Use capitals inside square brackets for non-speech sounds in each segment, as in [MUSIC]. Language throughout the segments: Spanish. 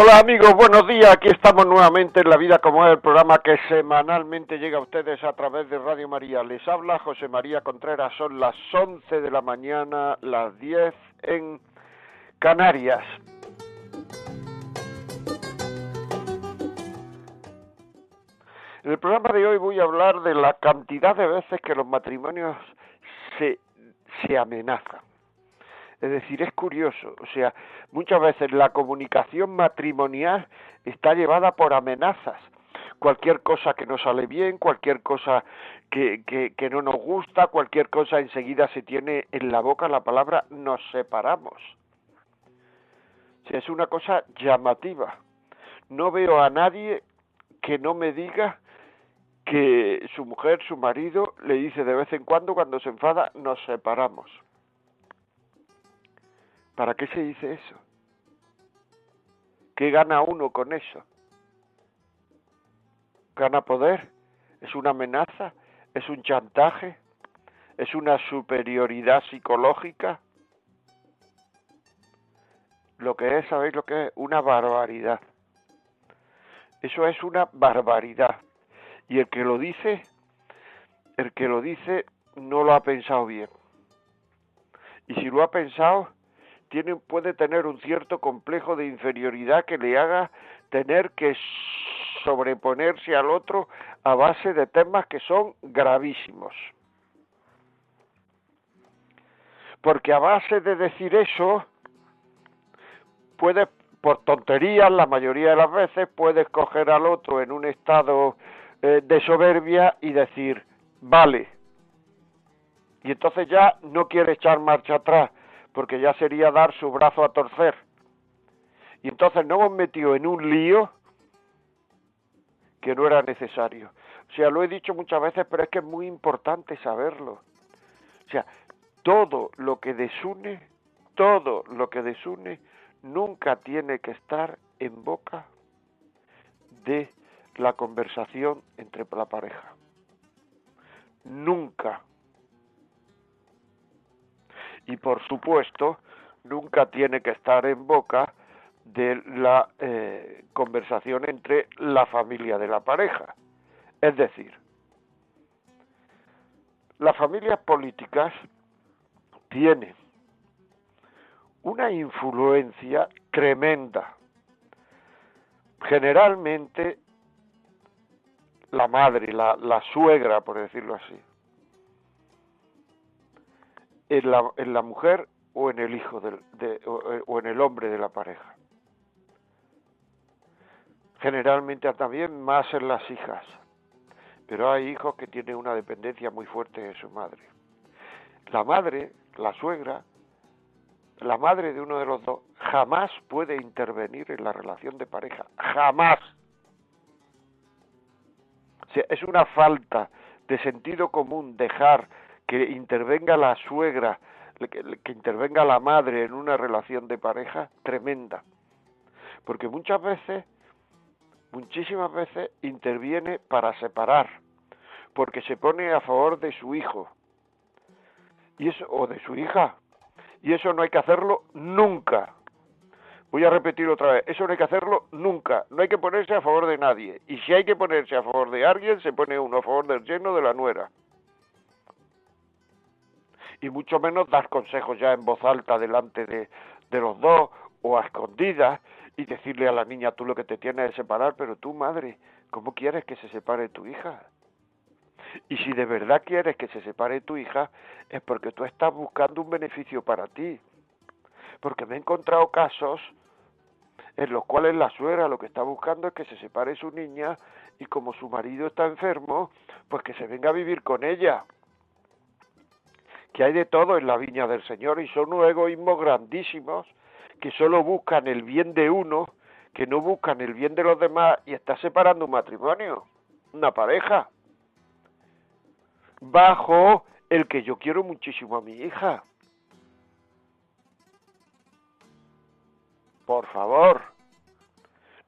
Hola amigos, buenos días. Aquí estamos nuevamente en La Vida como es el programa que semanalmente llega a ustedes a través de Radio María. Les habla José María Contreras. Son las 11 de la mañana, las 10 en Canarias. En el programa de hoy voy a hablar de la cantidad de veces que los matrimonios se, se amenazan. Es decir, es curioso, o sea, muchas veces la comunicación matrimonial está llevada por amenazas. Cualquier cosa que no sale bien, cualquier cosa que, que, que no nos gusta, cualquier cosa enseguida se tiene en la boca la palabra nos separamos. O sea, es una cosa llamativa. No veo a nadie que no me diga que su mujer, su marido, le dice de vez en cuando, cuando se enfada, nos separamos. ¿Para qué se dice eso? ¿Qué gana uno con eso? ¿Gana poder? ¿Es una amenaza? ¿Es un chantaje? ¿Es una superioridad psicológica? Lo que es, ¿sabéis lo que es? Una barbaridad. Eso es una barbaridad. Y el que lo dice, el que lo dice no lo ha pensado bien. Y si lo ha pensado, puede tener un cierto complejo de inferioridad que le haga tener que sobreponerse al otro a base de temas que son gravísimos. Porque a base de decir eso, puedes, por tonterías, la mayoría de las veces, puedes coger al otro en un estado eh, de soberbia y decir, vale. Y entonces ya no quiere echar marcha atrás, porque ya sería dar su brazo a torcer. Y entonces nos hemos metido en un lío que no era necesario. O sea, lo he dicho muchas veces, pero es que es muy importante saberlo. O sea, todo lo que desune, todo lo que desune, nunca tiene que estar en boca de la conversación entre la pareja. Nunca. Y por supuesto, nunca tiene que estar en boca de la eh, conversación entre la familia de la pareja. Es decir, las familias políticas tienen una influencia tremenda. Generalmente la madre, la, la suegra, por decirlo así, en la, en la mujer o en el hijo de, de, o, o en el hombre de la pareja. Generalmente también más en las hijas, pero hay hijos que tienen una dependencia muy fuerte de su madre. La madre, la suegra, la madre de uno de los dos jamás puede intervenir en la relación de pareja, jamás. O sea, es una falta de sentido común dejar que intervenga la suegra, que, intervenga la madre en una relación de pareja tremenda. Porque muchas veces, muchísimas veces, interviene para separar, porque se pone a favor de su hijo y eso, o de su hija. Y eso no hay que hacerlo nunca. Voy a repetir otra vez, eso no hay que hacerlo nunca, no hay que ponerse a favor de nadie. Y si hay que ponerse a favor de alguien, se pone uno a favor del yerno de la nuera y mucho menos dar consejos ya en voz alta delante de, de los dos o a escondidas y decirle a la niña tú lo que te tienes es separar, pero tú madre, ¿cómo quieres que se separe tu hija? Y si de verdad quieres que se separe tu hija, es porque tú estás buscando un beneficio para ti. Porque me he encontrado casos en los cuales la suegra lo que está buscando es que se separe su niña y como su marido está enfermo, pues que se venga a vivir con ella que hay de todo en la viña del Señor y son unos egoísmos grandísimos que solo buscan el bien de uno, que no buscan el bien de los demás y estás separando un matrimonio, una pareja, bajo el que yo quiero muchísimo a mi hija. Por favor,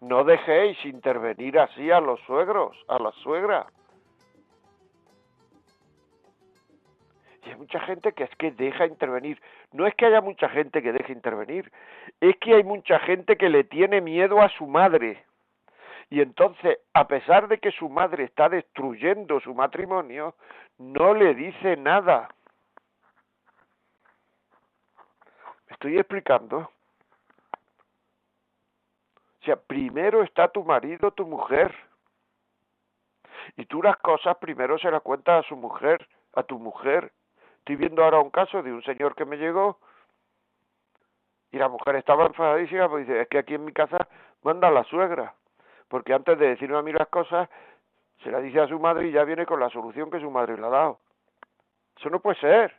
no dejéis intervenir así a los suegros, a la suegra. Y hay mucha gente que es que deja intervenir. No es que haya mucha gente que deje intervenir, es que hay mucha gente que le tiene miedo a su madre. Y entonces, a pesar de que su madre está destruyendo su matrimonio, no le dice nada. ¿Me estoy explicando? O sea, primero está tu marido, tu mujer. Y tú las cosas primero se las cuentas a su mujer, a tu mujer. Estoy viendo ahora un caso de un señor que me llegó y la mujer estaba enfadadísima porque dice, es que aquí en mi casa manda la suegra. Porque antes de decirme a mí las cosas, se las dice a su madre y ya viene con la solución que su madre le ha dado. Eso no puede ser.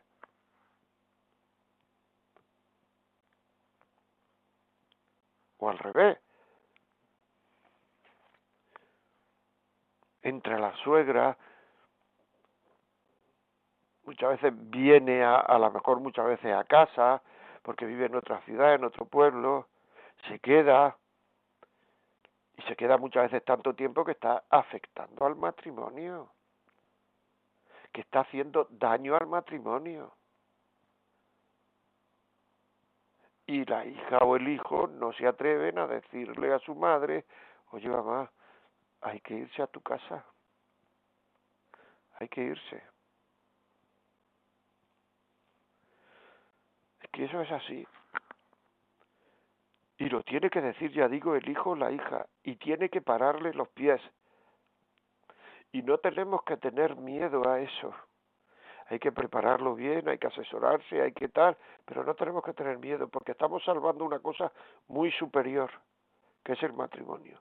O al revés. entre la suegra, muchas veces viene a, a lo mejor muchas veces a casa, porque vive en otra ciudad, en otro pueblo, se queda, y se queda muchas veces tanto tiempo que está afectando al matrimonio, que está haciendo daño al matrimonio. Y la hija o el hijo no se atreven a decirle a su madre, oye mamá, hay que irse a tu casa. Hay que irse. Es que eso es así. Y lo tiene que decir, ya digo, el hijo o la hija. Y tiene que pararle los pies. Y no tenemos que tener miedo a eso. Hay que prepararlo bien, hay que asesorarse, hay que tal, pero no tenemos que tener miedo porque estamos salvando una cosa muy superior, que es el matrimonio.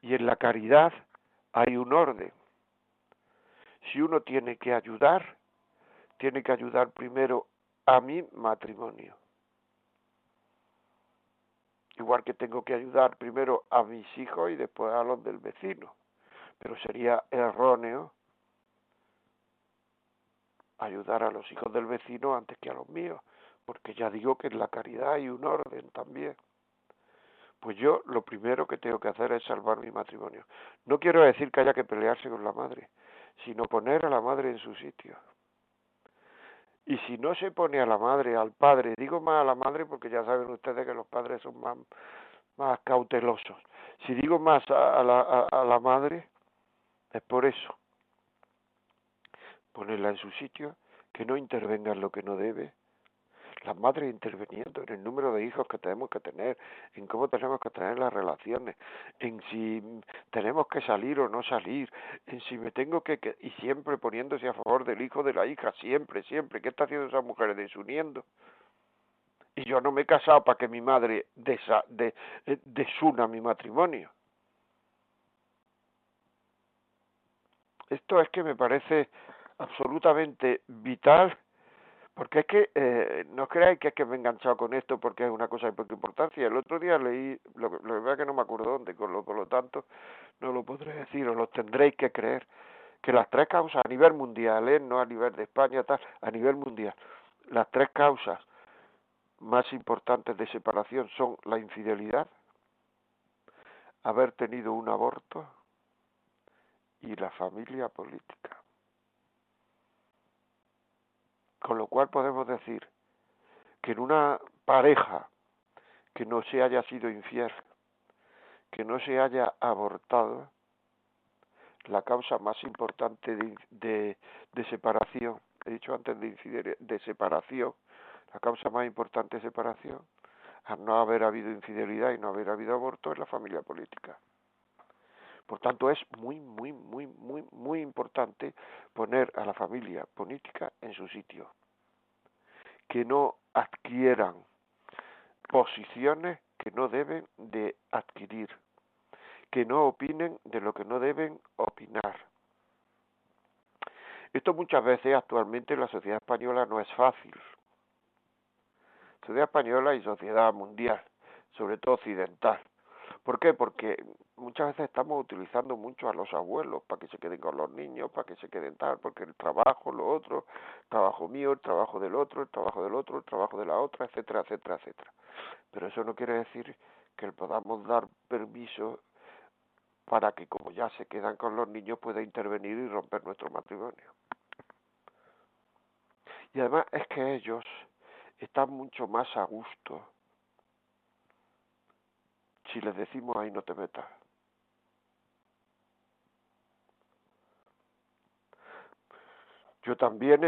Y en la caridad hay un orden. Si uno tiene que ayudar, tiene que ayudar primero a mi matrimonio. Igual que tengo que ayudar primero a mis hijos y después a los del vecino. Pero sería erróneo ayudar a los hijos del vecino antes que a los míos, porque ya digo que en la caridad hay un orden también pues yo lo primero que tengo que hacer es salvar mi matrimonio. No quiero decir que haya que pelearse con la madre, sino poner a la madre en su sitio. Y si no se pone a la madre, al padre, digo más a la madre porque ya saben ustedes que los padres son más, más cautelosos. Si digo más a, la, a la madre, es por eso. Ponerla en su sitio, que no intervenga en lo que no debe, las madres interviniendo en el número de hijos que tenemos que tener, en cómo tenemos que tener las relaciones, en si tenemos que salir o no salir, en si me tengo que, y siempre poniéndose a favor del hijo de la hija, siempre, siempre. ¿Qué está haciendo esa mujer desuniendo? Y yo no me he casado para que mi madre desa, de, eh, desuna mi matrimonio. Esto es que me parece absolutamente vital porque es que eh, no creáis que es que me he enganchado con esto porque es una cosa de poca importancia. El otro día leí, lo, lo que pasa que no me acuerdo dónde, con lo, por lo tanto no lo podré decir, o lo tendréis que creer, que las tres causas a nivel mundial, ¿eh? no a nivel de España, tal, a nivel mundial, las tres causas más importantes de separación son la infidelidad, haber tenido un aborto y la familia política. Con lo cual podemos decir que en una pareja que no se haya sido infiel, que no se haya abortado, la causa más importante de, de, separación, he dicho antes de, de separación, la causa más importante de separación, al no haber habido infidelidad y no haber habido aborto, es la familia política. Por tanto, es muy, muy, muy, muy, muy importante poner a la familia política en su sitio. Que no adquieran posiciones que no deben de adquirir. Que no opinen de lo que no deben opinar. Esto muchas veces actualmente en la sociedad española no es fácil. Sociedad española y sociedad mundial sobre todo occidental. ¿Por qué? Porque muchas veces estamos utilizando mucho a los abuelos para que se queden con los niños, para que se queden tal, porque el trabajo, lo otro, el trabajo mío, el trabajo del otro, el trabajo del otro, el trabajo de la otra, etcétera, etcétera, etcétera. Pero eso no quiere decir que podamos dar permiso para que como ya se quedan con los niños pueda intervenir y romper nuestro matrimonio. Y además es que ellos están mucho más a gusto si les decimos ahí no te metas. Yo también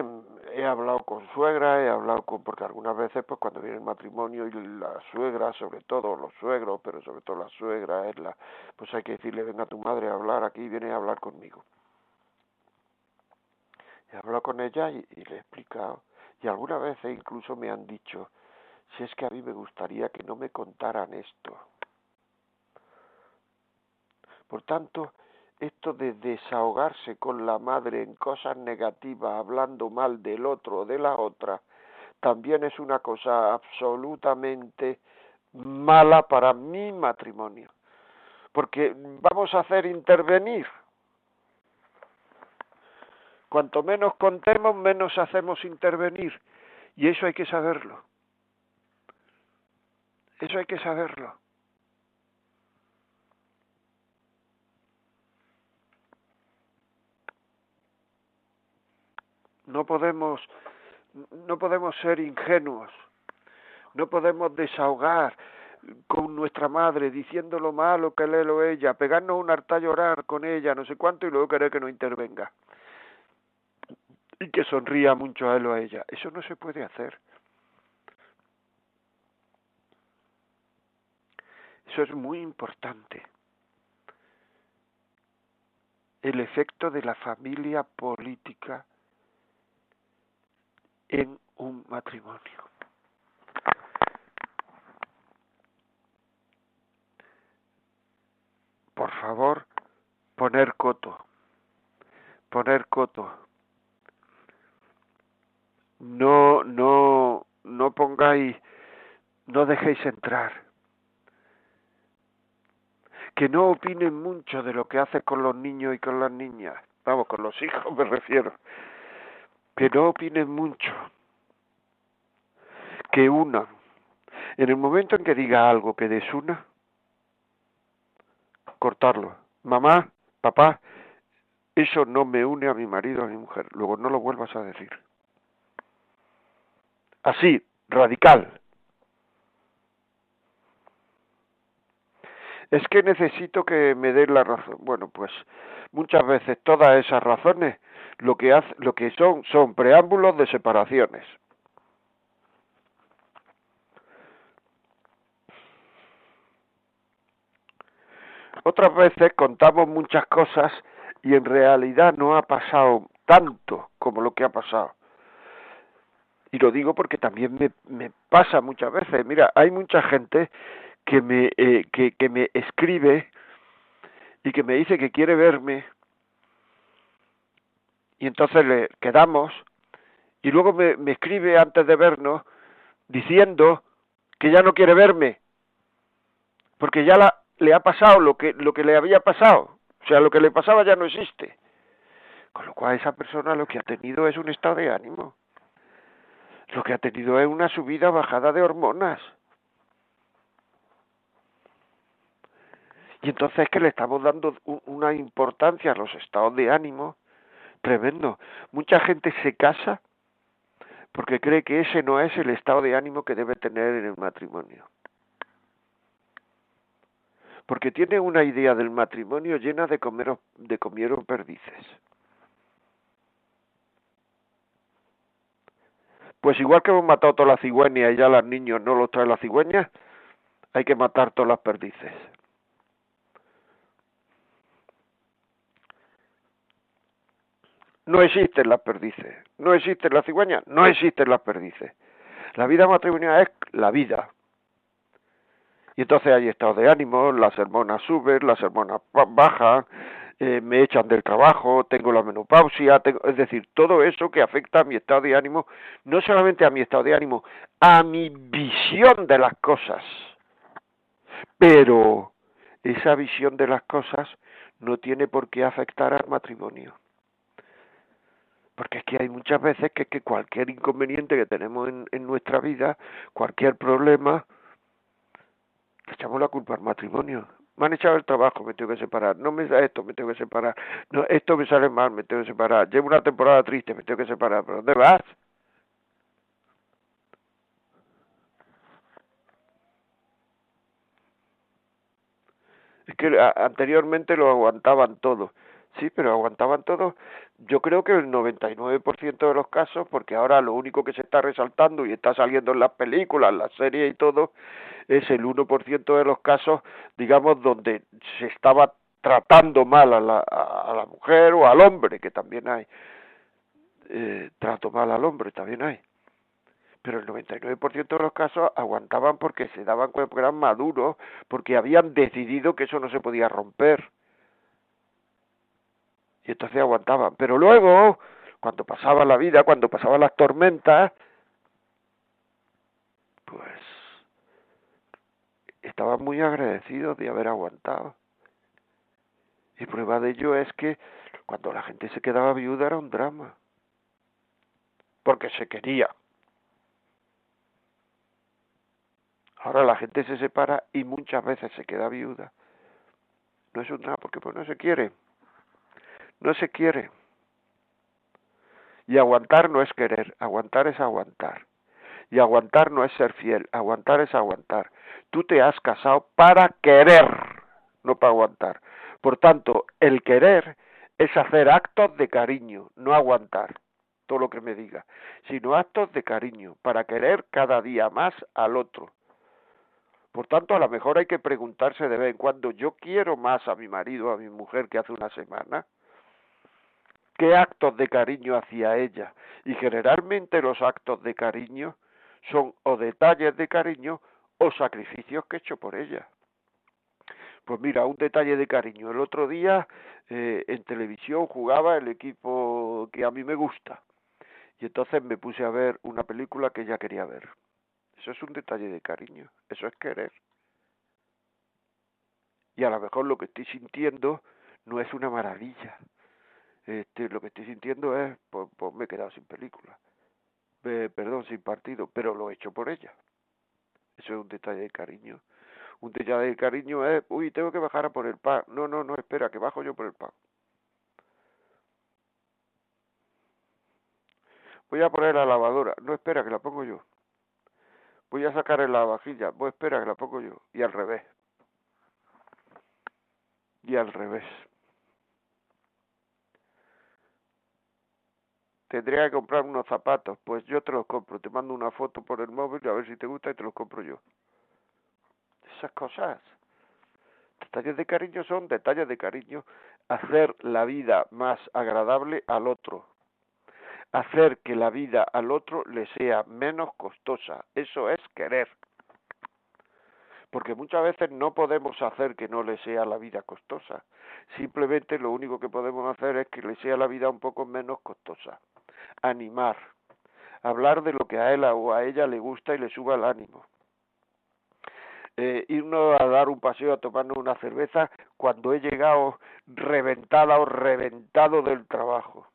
he, hablado con suegra, he hablado con, porque algunas veces pues cuando viene el matrimonio y la suegra, sobre todo los suegros, pero sobre todo la suegra es la, pues hay que decirle venga tu madre a hablar aquí, viene a hablar conmigo. He hablado con ella y, y le he explicado, y algunas veces incluso me han dicho, si es que a mí me gustaría que no me contaran esto. Por tanto, esto de desahogarse con la madre en cosas negativas, hablando mal del otro o de la otra, también es una cosa absolutamente mala para mi matrimonio. Porque vamos a hacer intervenir. Cuanto menos contemos, menos hacemos intervenir. Y eso hay que saberlo. Eso hay que saberlo. No podemos, no podemos ser ingenuos, no podemos desahogar con nuestra madre diciendo lo malo que le o ella, pegarnos un harta llorar con ella, no sé cuánto, y luego querer que no intervenga. Y que sonría mucho a él o a ella. Eso no se puede hacer. Eso es muy importante. El efecto de la familia política en un matrimonio. Por favor, poner coto, poner coto. No, no, no pongáis, no dejéis entrar. Que no opinen mucho de lo que hace con los niños y con las niñas. Vamos, con los hijos me refiero que no opinen mucho, que una, en el momento en que diga algo que desuna, cortarlo. Mamá, papá, eso no me une a mi marido a mi mujer. Luego no lo vuelvas a decir. Así, radical. Es que necesito que me den la razón. Bueno, pues muchas veces todas esas razones lo que, hace, lo que son son preámbulos de separaciones. Otras veces contamos muchas cosas y en realidad no ha pasado tanto como lo que ha pasado. Y lo digo porque también me, me pasa muchas veces. Mira, hay mucha gente que me, eh, que, que me escribe y que me dice que quiere verme y entonces le quedamos y luego me, me escribe antes de vernos diciendo que ya no quiere verme porque ya la, le ha pasado lo que lo que le había pasado. O sea lo que le pasaba ya no existe. Con lo cual esa persona lo que ha tenido es un estado de ánimo. Lo que ha tenido es una subida bajada de hormonas. Y entonces es que le estamos dando una importancia a los estados de ánimo tremendo. Mucha gente se casa porque cree que ese no es el estado de ánimo que debe tener en el matrimonio. Porque tiene una idea del matrimonio llena de, comer, de comieron perdices. Pues igual que hemos matado todas las cigüeñas y ya los niños no los trae la cigüeña, hay que matar todas las perdices. No existen las perdices, no existen las cigüeñas, no existen las perdices. La vida matrimonial es la vida. Y entonces hay estado de ánimo, las hormonas suben, las hormonas bajan, eh, me echan del trabajo, tengo la menopausia, es decir, todo eso que afecta a mi estado de ánimo, no solamente a mi estado de ánimo, a mi visión de las cosas. Pero esa visión de las cosas no tiene por qué afectar al matrimonio. Porque es que hay muchas veces que, que cualquier inconveniente que tenemos en, en nuestra vida, cualquier problema, le echamos la culpa al matrimonio. Me han echado el trabajo, me tengo que separar. No me da esto, me tengo que separar. No, esto me sale mal, me tengo que separar. Llevo una temporada triste, me tengo que separar. ¿Pero dónde vas? Es que anteriormente lo aguantaban todo. Sí, pero aguantaban todo. Yo creo que el 99% de los casos, porque ahora lo único que se está resaltando y está saliendo en las películas, en las series y todo, es el 1% de los casos, digamos, donde se estaba tratando mal a la, la mujer o al hombre, que también hay. Eh, trato mal al hombre, también hay pero el 99% de los casos aguantaban porque se daban cuenta que eran maduros, porque habían decidido que eso no se podía romper. Y entonces aguantaban. Pero luego, cuando pasaba la vida, cuando pasaban las tormentas, pues estaban muy agradecidos de haber aguantado. Y prueba de ello es que cuando la gente se quedaba viuda era un drama. Porque se quería. Ahora la gente se separa y muchas veces se queda viuda. No es un drama porque pues no se quiere. No se quiere. Y aguantar no es querer, aguantar es aguantar. Y aguantar no es ser fiel, aguantar es aguantar. Tú te has casado para querer, no para aguantar. Por tanto, el querer es hacer actos de cariño, no aguantar todo lo que me diga, sino actos de cariño, para querer cada día más al otro. Por tanto, a lo mejor hay que preguntarse de vez en cuando, ¿yo quiero más a mi marido, a mi mujer que hace una semana? ¿Qué actos de cariño hacia ella? Y generalmente los actos de cariño son o detalles de cariño o sacrificios que he hecho por ella. Pues mira, un detalle de cariño. El otro día eh, en televisión jugaba el equipo que a mí me gusta. Y entonces me puse a ver una película que ella quería ver. Eso es un detalle de cariño, eso es querer. Y a lo mejor lo que estoy sintiendo no es una maravilla. Este, lo que estoy sintiendo es, pues, pues me he quedado sin película, perdón, sin partido, pero lo he hecho por ella. Eso es un detalle de cariño. Un detalle de cariño es, uy, tengo que bajar a por el pan. No, no, no, espera, que bajo yo por el pan. Voy a poner la lavadora. No, espera, que la pongo yo voy a sacar en la vajilla, vos espera que la pongo yo, y al revés. Y al revés. Tendría que comprar unos zapatos, pues yo te los compro, te mando una foto por el móvil a ver si te gusta y te los compro yo. Esas cosas. Detalles de cariño son detalles de cariño. Hacer la vida más agradable al otro hacer que la vida al otro le sea menos costosa. Eso es querer. Porque muchas veces no podemos hacer que no le sea la vida costosa. Simplemente lo único que podemos hacer es que le sea la vida un poco menos costosa. Animar. Hablar de lo que a él o a ella le gusta y le suba el ánimo. Eh, irnos a dar un paseo a tomarnos una cerveza cuando he llegado reventada o reventado del trabajo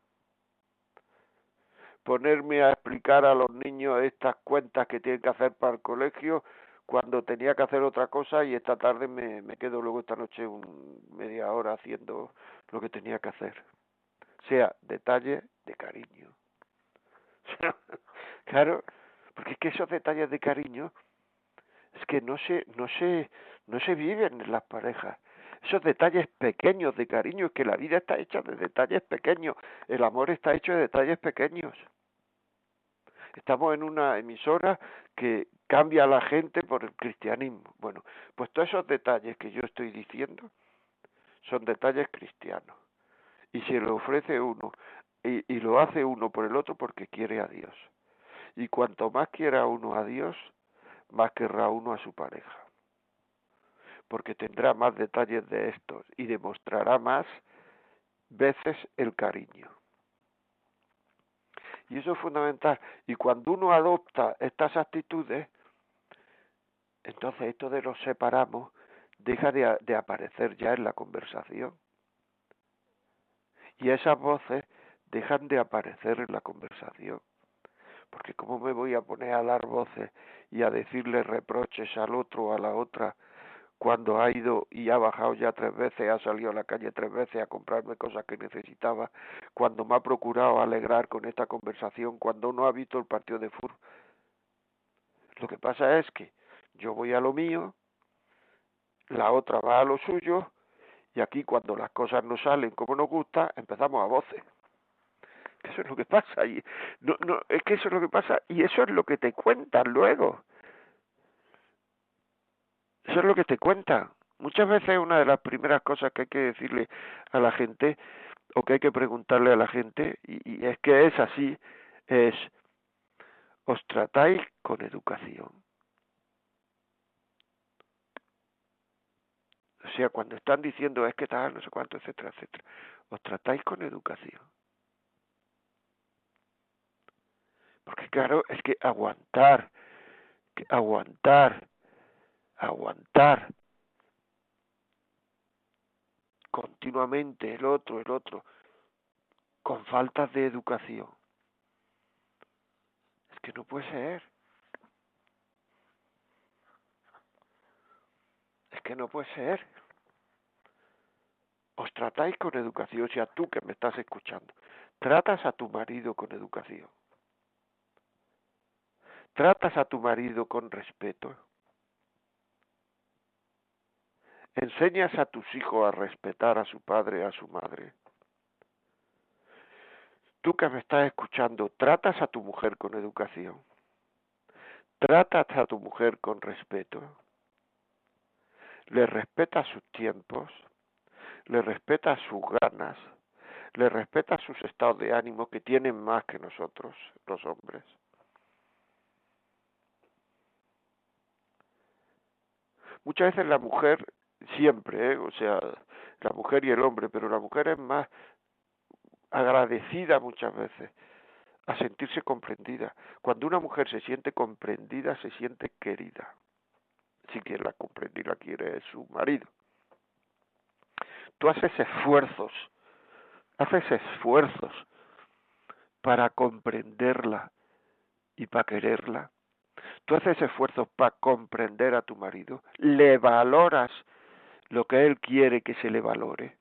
ponerme a explicar a los niños estas cuentas que tienen que hacer para el colegio cuando tenía que hacer otra cosa y esta tarde me, me quedo luego esta noche un, media hora haciendo lo que tenía que hacer. Sea, detalle de cariño. [LAUGHS] claro, porque es que esos detalles de cariño es que no se, no se, no se viven en las parejas. Esos detalles pequeños de cariño, es que la vida está hecha de detalles pequeños, el amor está hecho de detalles pequeños. Estamos en una emisora que cambia a la gente por el cristianismo. Bueno, pues todos esos detalles que yo estoy diciendo son detalles cristianos. Y se lo ofrece uno y, y lo hace uno por el otro porque quiere a Dios. Y cuanto más quiera uno a Dios, más querrá uno a su pareja. Porque tendrá más detalles de estos y demostrará más veces el cariño. Y eso es fundamental. Y cuando uno adopta estas actitudes, entonces esto de los separamos deja de, de aparecer ya en la conversación. Y esas voces dejan de aparecer en la conversación. Porque ¿cómo me voy a poner a dar voces y a decirle reproches al otro o a la otra cuando ha ido y ha bajado ya tres veces, ha salido a la calle tres veces a comprarme cosas que necesitaba, cuando me ha procurado alegrar con esta conversación, cuando no ha visto el partido de fútbol? Lo que pasa es que yo voy a lo mío, la otra va a lo suyo, y aquí cuando las cosas no salen como nos gusta, empezamos a voces. Eso es lo que pasa. Y no, no, es que eso es lo que pasa y eso es lo que te cuentan luego. Eso es lo que te cuentan. Muchas veces una de las primeras cosas que hay que decirle a la gente o que hay que preguntarle a la gente, y, y es que es así, es, ¿os tratáis con educación? O sea, cuando están diciendo es que tal, no sé cuánto, etcétera, etcétera, os tratáis con educación. Porque claro, es que aguantar, que aguantar, aguantar continuamente el otro, el otro, con faltas de educación. Es que no puede ser. Es que no puede ser. Os tratáis con educación, o sea, tú que me estás escuchando, tratas a tu marido con educación. ¿Tratas a tu marido con respeto? ¿Enseñas a tus hijos a respetar a su padre, a su madre? Tú que me estás escuchando, ¿tratas a tu mujer con educación? ¿Tratas a tu mujer con respeto? ¿Le respetas sus tiempos? ¿Le respetas sus ganas? ¿Le respetas sus estados de ánimo que tienen más que nosotros, los hombres? Muchas veces la mujer, siempre, ¿eh? o sea, la mujer y el hombre, pero la mujer es más agradecida muchas veces a sentirse comprendida. Cuando una mujer se siente comprendida, se siente querida. Si quien la comprende y la quiere es su marido. Tú haces esfuerzos, haces esfuerzos para comprenderla y para quererla tú haces esfuerzos para comprender a tu marido, le valoras lo que él quiere que se le valore.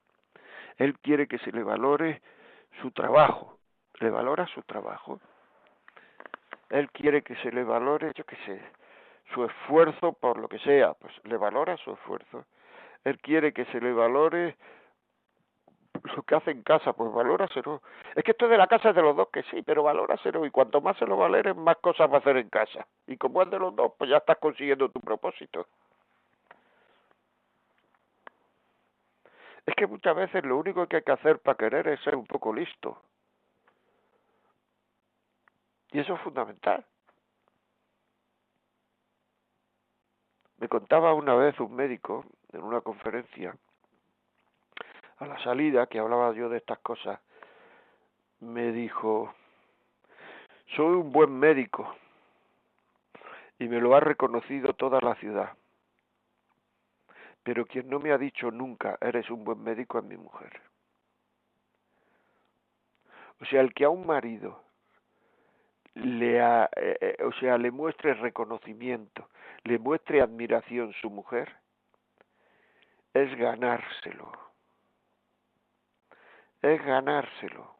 Él quiere que se le valore su trabajo, le valora su trabajo. Él quiere que se le valore, yo qué sé, su esfuerzo por lo que sea, pues le valora su esfuerzo. Él quiere que se le valore lo que hace en casa, pues valóraselo. Es que esto de la casa es de los dos, que sí, pero valóraselo. Y cuanto más se lo valeres, más cosas va a hacer en casa. Y como es de los dos, pues ya estás consiguiendo tu propósito. Es que muchas veces lo único que hay que hacer para querer es ser un poco listo. Y eso es fundamental. Me contaba una vez un médico en una conferencia a la salida, que hablaba yo de estas cosas, me dijo, soy un buen médico y me lo ha reconocido toda la ciudad. Pero quien no me ha dicho nunca, eres un buen médico, es mi mujer. O sea, el que a un marido le eh, eh, o sea, le muestre reconocimiento, le muestre admiración su mujer, es ganárselo es ganárselo.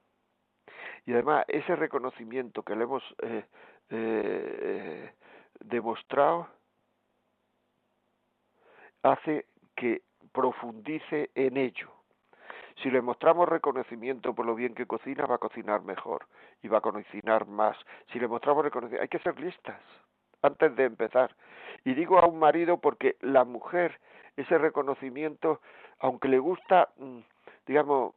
Y además ese reconocimiento que le hemos eh, eh, demostrado hace que profundice en ello. Si le mostramos reconocimiento por lo bien que cocina, va a cocinar mejor y va a cocinar más. Si le mostramos reconocimiento, hay que ser listas antes de empezar. Y digo a un marido porque la mujer, ese reconocimiento, aunque le gusta, mm, digamos,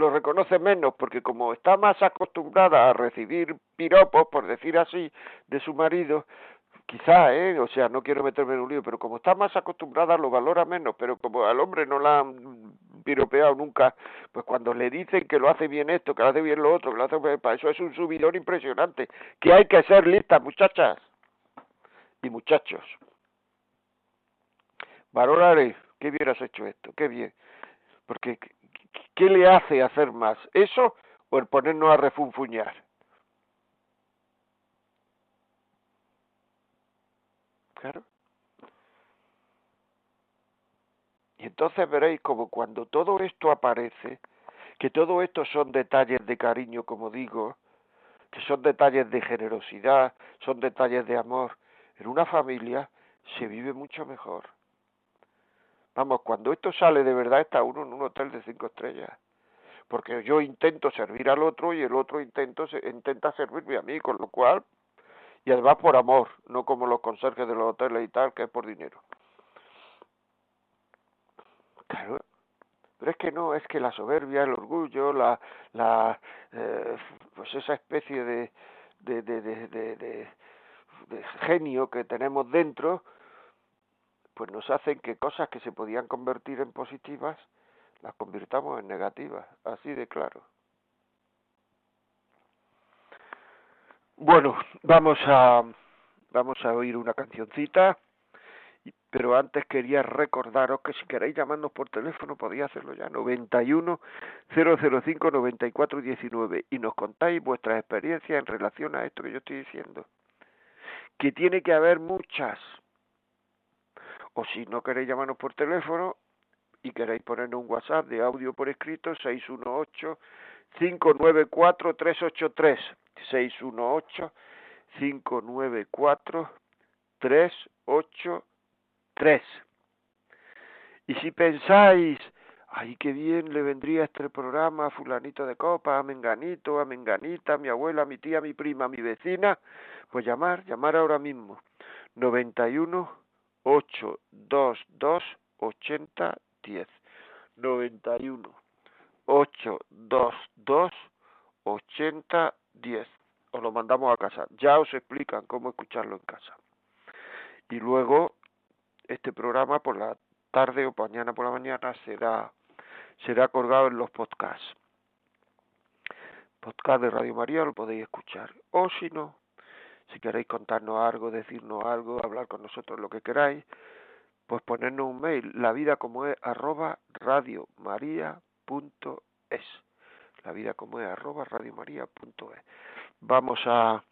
lo reconoce menos porque como está más acostumbrada a recibir piropos, por decir así, de su marido, quizá, ¿eh? o sea, no quiero meterme en un lío, pero como está más acostumbrada lo valora menos, pero como al hombre no la han piropeado nunca, pues cuando le dicen que lo hace bien esto, que lo hace bien lo otro, que lo hace bien, para eso es un subidón impresionante, que hay que ser listas, muchachas. Y muchachos, valoraré, qué bien has hecho esto, qué bien. Porque, ¿qué le hace hacer más? ¿Eso o el ponernos a refunfuñar? Claro. Y entonces veréis como cuando todo esto aparece, que todo esto son detalles de cariño, como digo, que son detalles de generosidad, son detalles de amor, en una familia se vive mucho mejor. Vamos, cuando esto sale de verdad está uno en un hotel de cinco estrellas. Porque yo intento servir al otro y el otro intento, intenta servirme a mí, con lo cual, y además por amor, no como los conserjes de los hoteles y tal, que es por dinero. Claro, pero es que no, es que la soberbia, el orgullo, la, la eh, pues esa especie de, de, de, de, de genio que tenemos dentro, pues nos hacen que cosas que se podían convertir en positivas las convirtamos en negativas, así de claro. Bueno, vamos a vamos a oír una cancioncita, pero antes quería recordaros que si queréis llamarnos por teléfono podéis hacerlo ya 91 005 94 19 y nos contáis vuestras experiencias en relación a esto que yo estoy diciendo. Que tiene que haber muchas, o si no queréis llamarnos por teléfono y queréis ponernos un WhatsApp de audio por escrito, 618-594-383. 618-594-383. Y si pensáis, ay, qué bien le vendría este programa a fulanito de copa, a menganito, a menganita, a mi abuela, a mi tía, a mi prima, a mi vecina, pues llamar, llamar ahora mismo. 91 822 8010 91 822 8010 os lo mandamos a casa. Ya os explican cómo escucharlo en casa. Y luego este programa por la tarde o mañana por la mañana será será colgado en los podcasts. Podcast de Radio María lo podéis escuchar. O si no si queréis contarnos algo, decirnos algo, hablar con nosotros lo que queráis, pues ponernos un mail, la vida como es arroba radiomaria.es. La vida como es arroba radiomaria.es. Vamos a,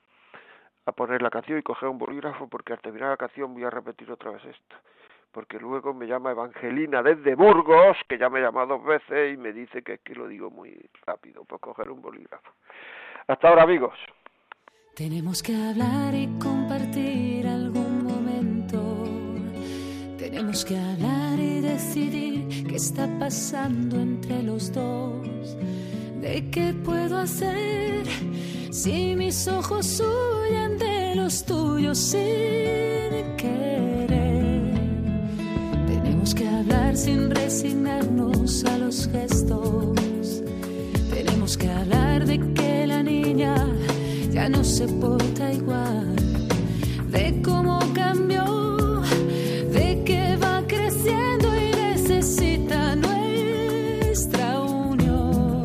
a poner la canción y coger un bolígrafo porque al terminar la canción voy a repetir otra vez esto. Porque luego me llama Evangelina desde Burgos, que ya me ha llamado dos veces y me dice que es que lo digo muy rápido, pues coger un bolígrafo. Hasta ahora amigos. Tenemos que hablar y compartir algún momento. Tenemos que hablar y decidir qué está pasando entre los dos. ¿De qué puedo hacer si mis ojos huyen de los tuyos sin querer? Tenemos que hablar sin resignarnos a los gestos. Tenemos que hablar no se porta igual, de cómo cambió, de que va creciendo y necesita nuestra unión.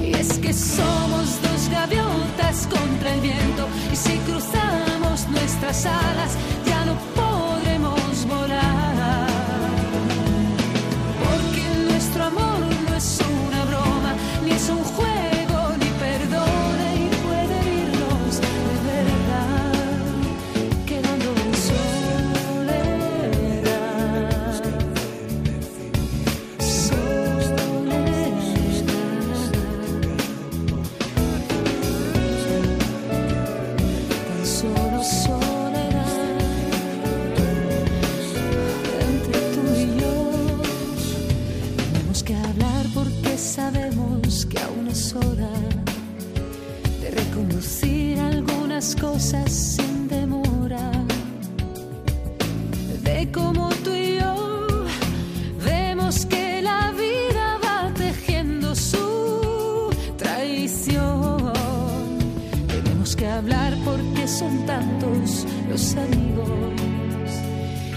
Y es que somos dos gaviotas contra el viento, y si cruzamos nuestras alas, cosas sin demora. De cómo tú y yo vemos que la vida va tejiendo su traición. Tenemos que hablar porque son tantos los amigos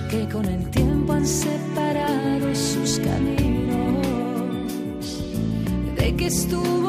que con el tiempo han separado sus caminos, de que estuvo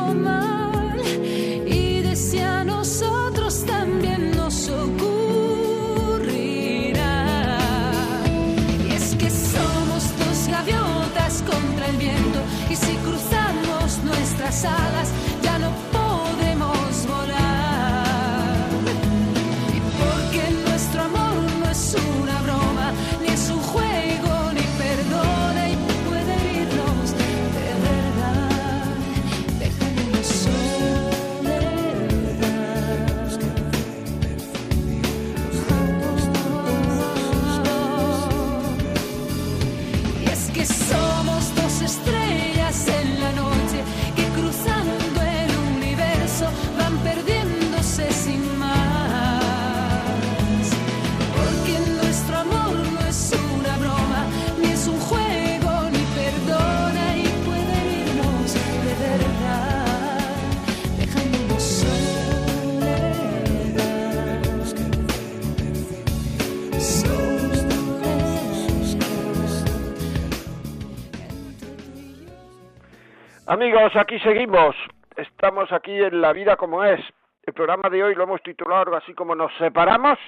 Amigos, aquí seguimos. Estamos aquí en La Vida como es. El programa de hoy lo hemos titulado así como Nos separamos.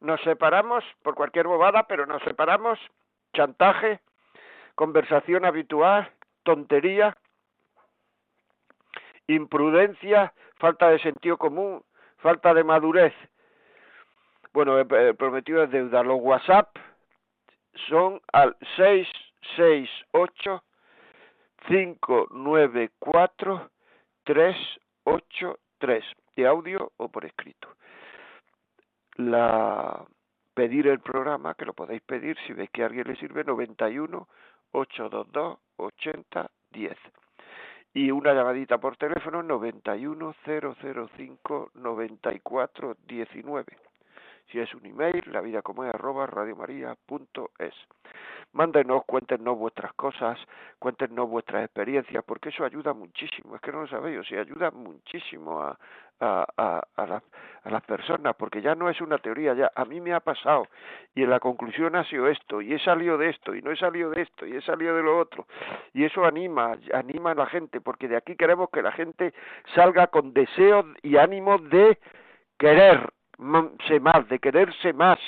Nos separamos por cualquier bobada, pero nos separamos. Chantaje, conversación habitual, tontería, imprudencia, falta de sentido común, falta de madurez. Bueno, he prometido es deuda. Los WhatsApp son al 668 594 383 de audio o por escrito. La pedir el programa, que lo podéis pedir si veis que a alguien le sirve 91 822 80 10 y una llamadita por teléfono 91 005 94 19 si es un email, la vida como es arroba radiomaria.es. Mándenos, cuéntenos vuestras cosas, cuéntenos vuestras experiencias, porque eso ayuda muchísimo, es que no lo sabéis, o sea, ayuda muchísimo a, a, a, a, las, a las personas, porque ya no es una teoría, ya a mí me ha pasado, y en la conclusión ha sido esto, y he salido de esto, y no he salido de esto, y he salido de lo otro, y eso anima, anima a la gente, porque de aquí queremos que la gente salga con deseos y ánimos de querer más, de quererse más.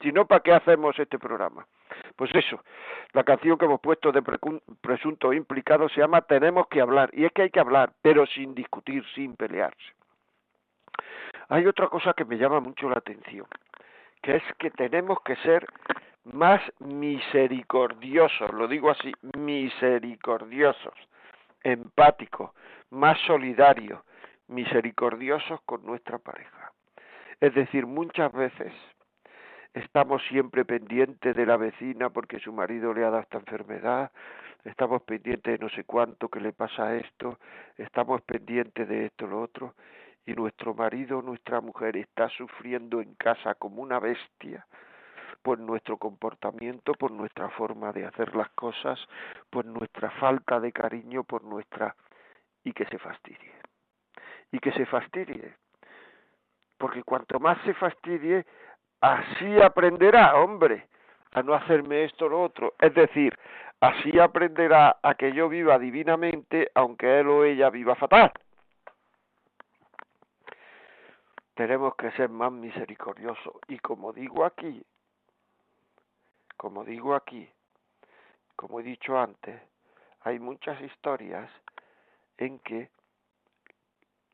Si no, ¿para qué hacemos este programa? Pues eso, la canción que hemos puesto de presunto implicado se llama Tenemos que hablar. Y es que hay que hablar, pero sin discutir, sin pelearse. Hay otra cosa que me llama mucho la atención, que es que tenemos que ser más misericordiosos, lo digo así, misericordiosos, empáticos, más solidarios, misericordiosos con nuestra pareja. Es decir, muchas veces estamos siempre pendientes de la vecina porque su marido le ha dado esta enfermedad, estamos pendientes de no sé cuánto que le pasa esto, estamos pendientes de esto, lo otro, y nuestro marido, nuestra mujer está sufriendo en casa como una bestia por nuestro comportamiento, por nuestra forma de hacer las cosas, por nuestra falta de cariño, por nuestra... y que se fastidie. Y que se fastidie porque cuanto más se fastidie, así aprenderá, hombre, a no hacerme esto o lo otro. Es decir, así aprenderá a que yo viva divinamente, aunque él o ella viva fatal. Tenemos que ser más misericordiosos. Y como digo aquí, como digo aquí, como he dicho antes, hay muchas historias en que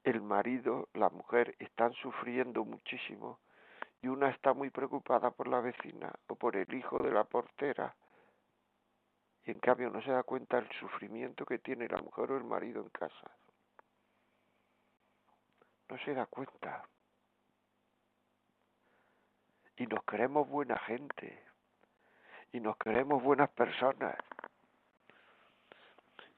el marido, la mujer están sufriendo muchísimo y una está muy preocupada por la vecina o por el hijo de la portera y en cambio no se da cuenta del sufrimiento que tiene la mujer o el marido en casa. No se da cuenta. Y nos creemos buena gente. Y nos creemos buenas personas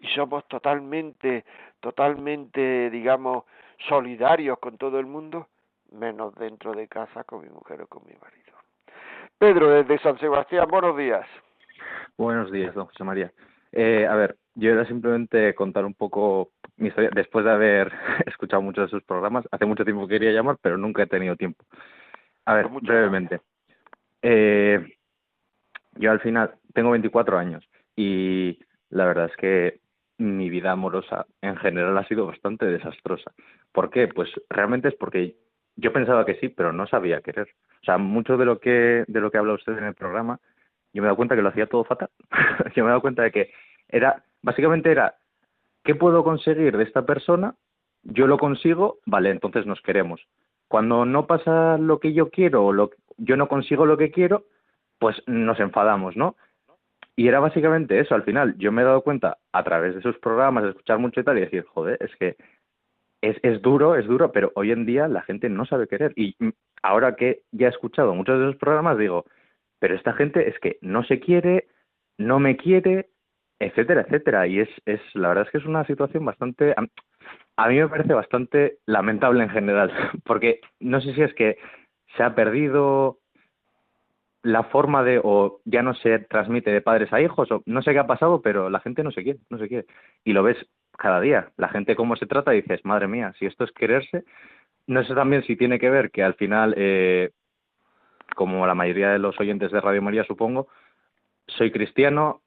y somos totalmente, totalmente, digamos, solidarios con todo el mundo, menos dentro de casa con mi mujer o con mi marido. Pedro, desde San Sebastián, buenos días. Buenos días, don José María. Eh, a ver, yo era simplemente contar un poco mi historia, después de haber [LAUGHS] escuchado muchos de sus programas, hace mucho tiempo que quería llamar, pero nunca he tenido tiempo. A ver, brevemente. Eh, yo al final tengo 24 años y la verdad es que mi vida amorosa en general ha sido bastante desastrosa. ¿Por qué? Pues realmente es porque yo pensaba que sí, pero no sabía querer. O sea, mucho de lo que de lo que habla usted en el programa, yo me he dado cuenta que lo hacía todo fatal. [LAUGHS] yo me he dado cuenta de que era básicamente era ¿qué puedo conseguir de esta persona? Yo lo consigo, vale, entonces nos queremos. Cuando no pasa lo que yo quiero o lo, yo no consigo lo que quiero, pues nos enfadamos, ¿no? Y era básicamente eso, al final yo me he dado cuenta a través de sus programas, de escuchar mucho y tal, y decir, joder, es que es, es duro, es duro, pero hoy en día la gente no sabe querer. Y ahora que ya he escuchado muchos de esos programas, digo, pero esta gente es que no se quiere, no me quiere, etcétera, etcétera. Y es, es la verdad es que es una situación bastante, a mí me parece bastante lamentable en general, [LAUGHS] porque no sé si es que se ha perdido la forma de, o ya no se transmite de padres a hijos, o no sé qué ha pasado, pero la gente no se quiere, no se quiere. Y lo ves cada día. La gente cómo se trata dices, madre mía, si esto es quererse, no sé también si tiene que ver que al final, eh, como la mayoría de los oyentes de Radio María supongo, soy cristiano,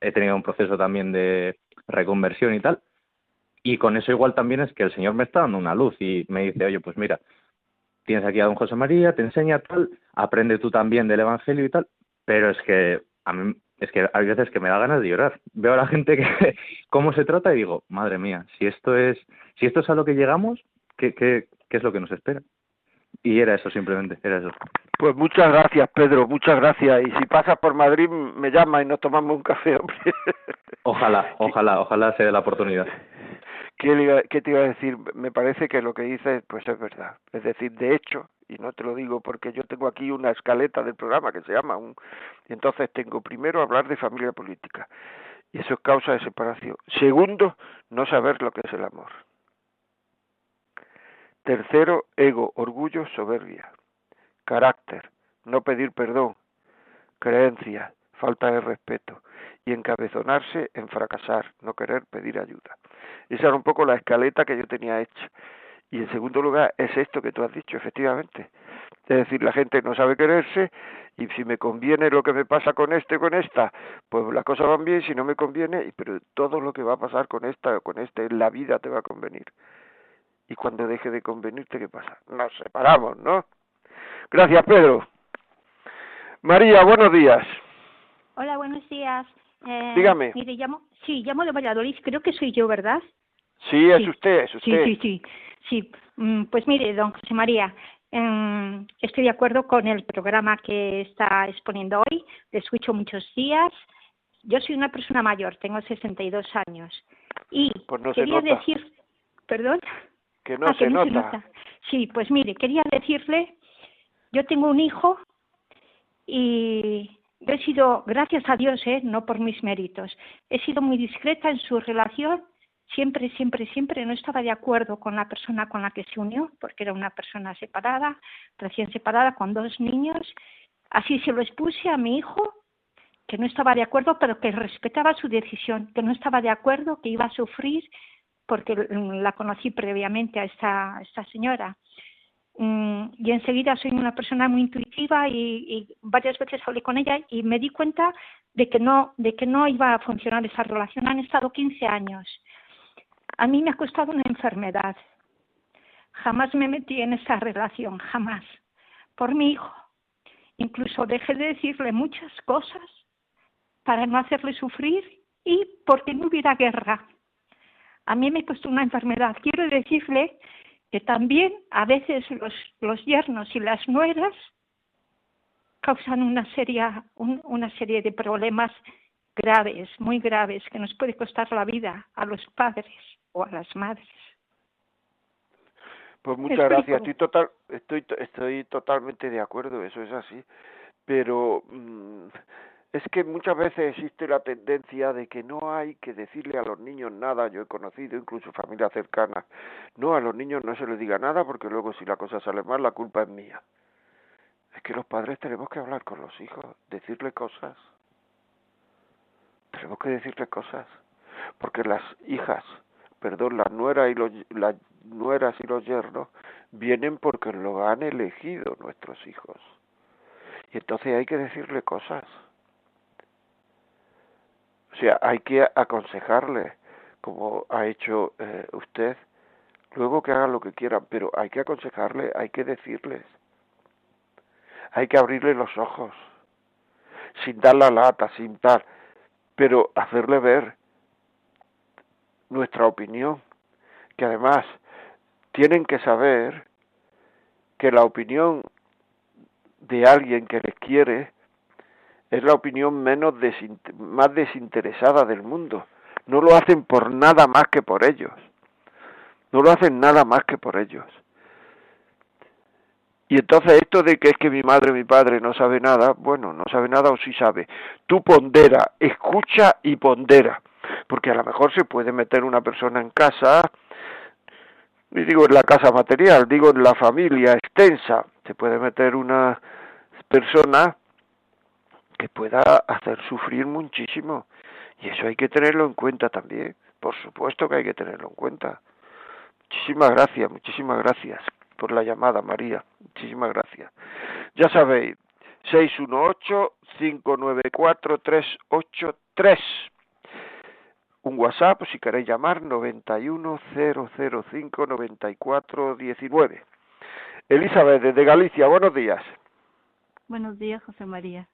he tenido un proceso también de reconversión y tal, y con eso igual también es que el Señor me está dando una luz y me dice, oye, pues mira, tienes aquí a don José María, te enseña tal, aprende tú también del Evangelio y tal, pero es que a mí es que hay veces que me da ganas de llorar. Veo a la gente que [LAUGHS] cómo se trata y digo, madre mía, si esto es si esto es a lo que llegamos, ¿qué, qué, qué es lo que nos espera? Y era eso simplemente, era eso. Pues muchas gracias, Pedro, muchas gracias. Y si pasas por Madrid, me llama y nos tomamos un café, hombre. Ojalá, [LAUGHS] ojalá, ojalá se dé la oportunidad. [LAUGHS] ¿Qué, te iba a decir? Me parece que lo que dices pues es verdad. Es decir, de hecho, y no te lo digo porque yo tengo aquí una escaleta del programa que se llama un... Entonces tengo primero hablar de familia política. Y eso es causa de separación. Segundo, no saber lo que es el amor. Tercero, ego, orgullo, soberbia. Carácter, no pedir perdón. Creencia, falta de respeto. Y encabezonarse en fracasar, no querer pedir ayuda. Esa era un poco la escaleta que yo tenía hecha. Y en segundo lugar, es esto que tú has dicho, efectivamente. Es decir, la gente no sabe quererse y si me conviene lo que me pasa con este con esta, pues las cosas van bien, si no me conviene, pero todo lo que va a pasar con esta o con este la vida te va a convenir. Y cuando deje de convenirte, ¿qué pasa? Nos separamos, ¿no? Gracias, Pedro. María, buenos días. Hola, buenos días. Eh, Dígame. Mire, llamo, sí, llamo de Valladolid, creo que soy yo, ¿verdad? Sí, es usted, es usted. Sí, sí, sí. Sí, mm, pues mire, don José María, em, estoy de acuerdo con el programa que está exponiendo hoy, le escucho muchos días. Yo soy una persona mayor, tengo 62 años. Y pues no quería se nota. decir, perdón. Que no, Ah, se, que no nota. se nota. Sí, pues mire, quería decirle, yo tengo un hijo y yo he sido, gracias a Dios, ¿eh? no por mis méritos, he sido muy discreta en su relación, siempre, siempre, siempre no estaba de acuerdo con la persona con la que se unió, porque era una persona separada, recién separada, con dos niños. Así se lo expuse a mi hijo, que no estaba de acuerdo, pero que respetaba su decisión, que no estaba de acuerdo, que iba a sufrir, porque la conocí previamente a esta, a esta señora. Mm, y enseguida soy una persona muy intuitiva y, y varias veces hablé con ella y me di cuenta de que no de que no iba a funcionar esa relación. Han estado 15 años. A mí me ha costado una enfermedad. Jamás me metí en esa relación, jamás. Por mi hijo. Incluso dejé de decirle muchas cosas para no hacerle sufrir y porque no hubiera guerra. A mí me costó una enfermedad. Quiero decirle que también a veces los, los yernos y las nueras causan una serie, un, una serie de problemas graves, muy graves, que nos puede costar la vida a los padres o a las madres. Pues ¿Me muchas gracias. Estoy total, estoy, to- estoy totalmente de acuerdo. Eso es así. Pero mm, es que muchas veces existe la tendencia de que no hay que decirle a los niños nada. Yo he conocido incluso familias cercanas. No, a los niños no se les diga nada porque luego si la cosa sale mal la culpa es mía. Es que los padres tenemos que hablar con los hijos, decirle cosas. Tenemos que decirle cosas. Porque las hijas, perdón, las nueras y los las nueras y los yernos vienen porque lo han elegido nuestros hijos. Y entonces hay que decirle cosas. O sea, hay que aconsejarle, como ha hecho eh, usted, luego que hagan lo que quieran, pero hay que aconsejarle, hay que decirles, hay que abrirle los ojos, sin dar la lata, sin tal, pero hacerle ver, nuestra opinión, que además tienen que saber que la opinión de alguien que les quiere es la opinión menos más desinteresada del mundo. No lo hacen por nada más que por ellos. No lo hacen nada más que por ellos. Y entonces esto de que es que mi madre, mi padre no sabe nada, bueno, no sabe nada o sí sabe. Tú pondera, escucha y pondera. Porque a lo mejor se puede meter una persona en casa, y digo en la casa material, digo en la familia extensa, se puede meter una persona pueda hacer sufrir muchísimo. Y eso hay que tenerlo en cuenta también. Por supuesto que hay que tenerlo en cuenta. Muchísimas gracias, muchísimas gracias por la llamada, María. Muchísimas gracias. Ya sabéis, 618-594-383. Un WhatsApp, si queréis llamar, 91005-9419. Elizabeth, desde Galicia, buenos días. Buenos días, José María.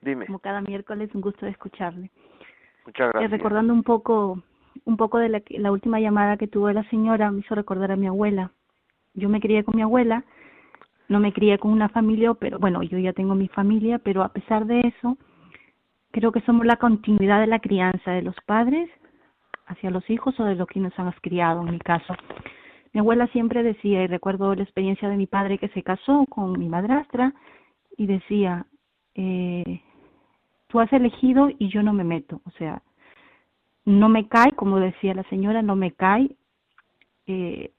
Dime. Como cada miércoles, un gusto de escucharle. Muchas eh, gracias. recordando un poco, un poco de la, la última llamada que tuvo la señora, me hizo recordar a mi abuela. Yo me crié con mi abuela, no me crié con una familia, pero bueno, yo ya tengo mi familia, pero a pesar de eso, creo que somos la continuidad de la crianza de los padres hacia los hijos o de los que nos han criado, en mi caso. Mi abuela siempre decía, y recuerdo la experiencia de mi padre que se casó con mi madrastra, y decía, eh, tú has elegido y yo no me meto, o sea, no me cae, como decía la señora, no me cae eh,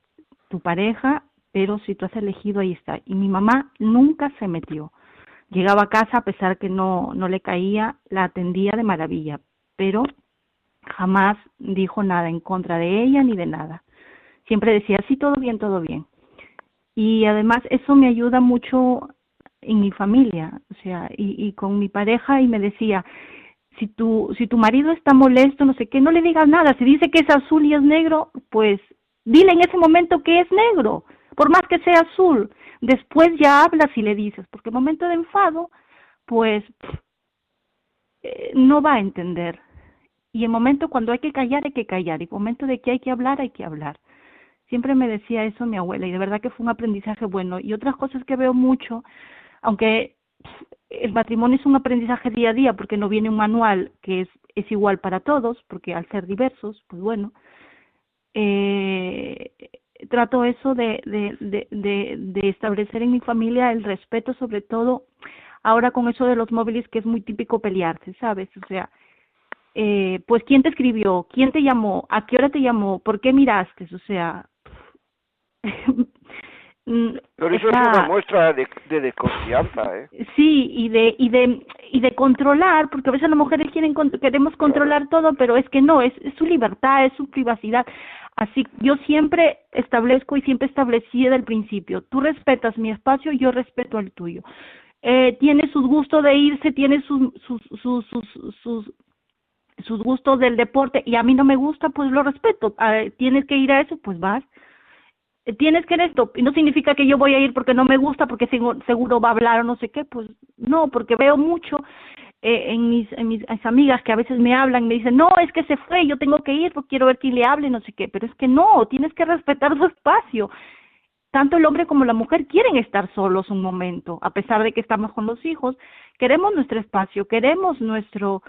tu pareja, pero si tú has elegido, ahí está. Y mi mamá nunca se metió. Llegaba a casa a pesar que no, no le caía, la atendía de maravilla, pero jamás dijo nada en contra de ella ni de nada. Siempre decía, sí, todo bien, todo bien. Y además eso me ayuda mucho en mi familia, o sea, y, y con mi pareja y me decía, si tu, si tu marido está molesto, no sé qué, no le digas nada, si dice que es azul y es negro, pues dile en ese momento que es negro, por más que sea azul, después ya hablas y le dices, porque el momento de enfado, pues eh, no va a entender. Y el momento cuando hay que callar, hay que callar, y el momento de que hay que hablar, hay que hablar. Siempre me decía eso mi abuela, y de verdad que fue un aprendizaje bueno. Y otras cosas que veo mucho, aunque el matrimonio es un aprendizaje día a día porque no viene un manual que es, igual para todos, porque al ser diversos, pues bueno, eh, trato eso de, de, de, de, establecer en mi familia el respeto sobre todo ahora con eso de los móviles que es muy típico pelearse, ¿sabes? O sea, eh, pues quién te escribió, quién te llamó, a qué hora te llamó, por qué miraste, o sea, [LAUGHS] Pero eso es una muestra de, de, desconfianza, ¿eh? Sí, y de, y de, y de controlar, porque a veces las mujeres quieren, queremos controlar todo, pero es que no, es, es su libertad, es su privacidad. Así, yo siempre establezco y siempre establecí desde el principio, tú respetas mi espacio, yo respeto el tuyo. Eh, tiene sus gustos de irse, tiene sus, sus, sus, sus, sus, sus gustos del deporte y a mí no me gusta, pues lo respeto. Ah, tienes que ir a eso, pues vas tienes que esto, y no significa que yo voy a ir porque no me gusta, porque seguro va a hablar o no sé qué, pues no, porque veo mucho eh, en, mis, en mis, amigas que a veces me hablan, me dicen, no, es que se fue, yo tengo que ir porque quiero ver quién le hable, no sé qué, pero es que no, tienes que respetar su espacio. Tanto el hombre como la mujer quieren estar solos un momento, a pesar de que estamos con los hijos, queremos nuestro espacio, queremos nuestro,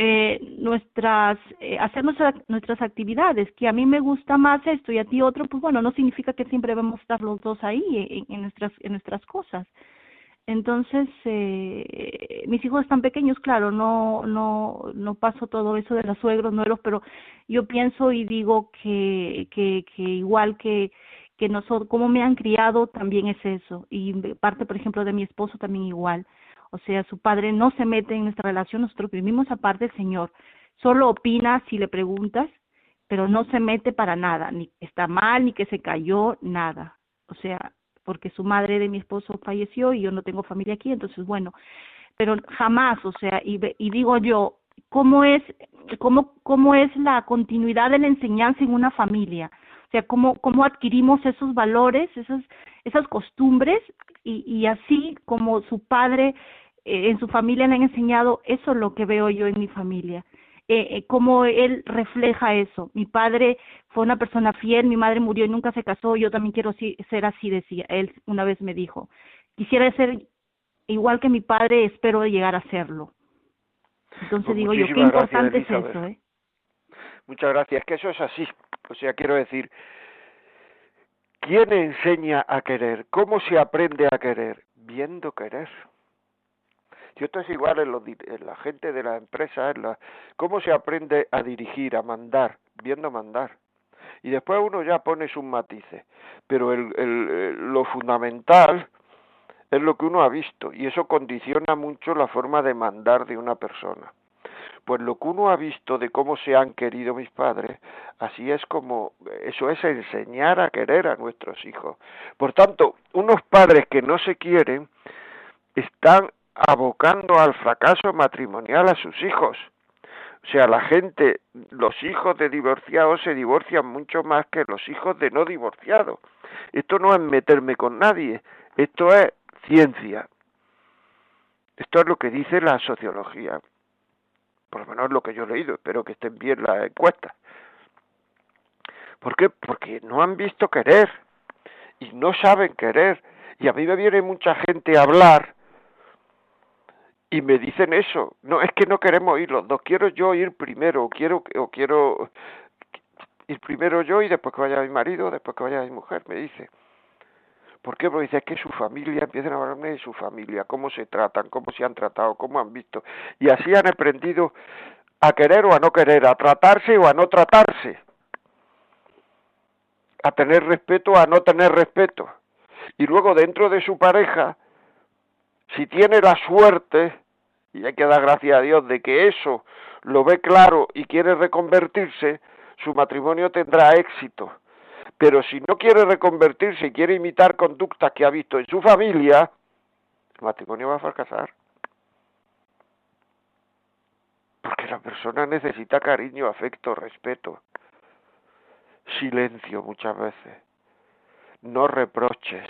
eh, nuestras, eh, hacer nuestras actividades, que a mí me gusta más esto y a ti otro, pues bueno, no significa que siempre debemos estar los dos ahí en, nuestras, en nuestras cosas. Entonces, eh, mis hijos están pequeños, claro, no, no, no paso todo eso de los suegros, nueros, pero yo pienso y digo que, que, que igual que, que nosotros, como me han criado, también es eso. Y parte, por ejemplo, de mi esposo también igual o sea, su padre no se mete en nuestra relación, nosotros vivimos aparte del Señor. Solo opina si le preguntas, pero no se mete para nada, ni está mal, ni que se cayó, nada. O sea, porque su madre de mi esposo falleció y yo no tengo familia aquí, entonces bueno, pero jamás, o sea, y, y digo yo, ¿cómo es, cómo, cómo es la continuidad de la enseñanza en una familia? O sea, cómo, cómo adquirimos esos valores, esas, esas costumbres y, y así como su padre eh, en su familia le han enseñado, eso es lo que veo yo en mi familia. eh, eh, cómo él refleja eso. Mi padre fue una persona fiel, mi madre murió y nunca se casó, yo también quiero ser así, decía. Él una vez me dijo, quisiera ser igual que mi padre, espero llegar a serlo. Entonces Pues digo yo, qué gracias, importante es eso, ¿eh? Muchas gracias. Que eso es así. O sea, quiero decir, ¿quién enseña a querer? ¿Cómo se aprende a querer? Viendo querer. Y esto es igual en, en la gente de la empresa, en la, ¿cómo se aprende a dirigir, a mandar? Viendo mandar. Y después uno ya pone sus matices. Pero el, el- el- lo fundamental es lo que uno ha visto y eso condiciona mucho la forma de mandar de una persona. Pues lo que uno ha visto de cómo se han querido mis padres, así es como, eso es enseñar a querer a nuestros hijos. Por tanto, unos padres que no se quieren están abocando al fracaso matrimonial a sus hijos. O sea, la gente, los hijos de divorciados se divorcian mucho más que los hijos de no divorciados. Esto no es meterme con nadie, esto es ciencia. Esto es lo que dice la sociología. Por lo menos lo que yo he leído, espero que estén bien las encuestas. ¿Por qué? Porque no han visto querer y no saben querer. Y a mí me viene mucha gente a hablar y me dicen eso. No, es que no queremos ir los dos. Quiero yo ir primero, o quiero, o quiero ir primero yo y después que vaya mi marido, después que vaya mi mujer, me dice. ¿Por qué? Porque dice que su familia, empiezan a hablarme de su familia, cómo se tratan, cómo se han tratado, cómo han visto. Y así han aprendido a querer o a no querer, a tratarse o a no tratarse, a tener respeto o a no tener respeto. Y luego dentro de su pareja, si tiene la suerte, y hay que dar gracias a Dios de que eso lo ve claro y quiere reconvertirse, su matrimonio tendrá éxito. Pero si no quiere reconvertirse y quiere imitar conductas que ha visto en su familia, el matrimonio va a fracasar. Porque la persona necesita cariño, afecto, respeto, silencio muchas veces, no reproches.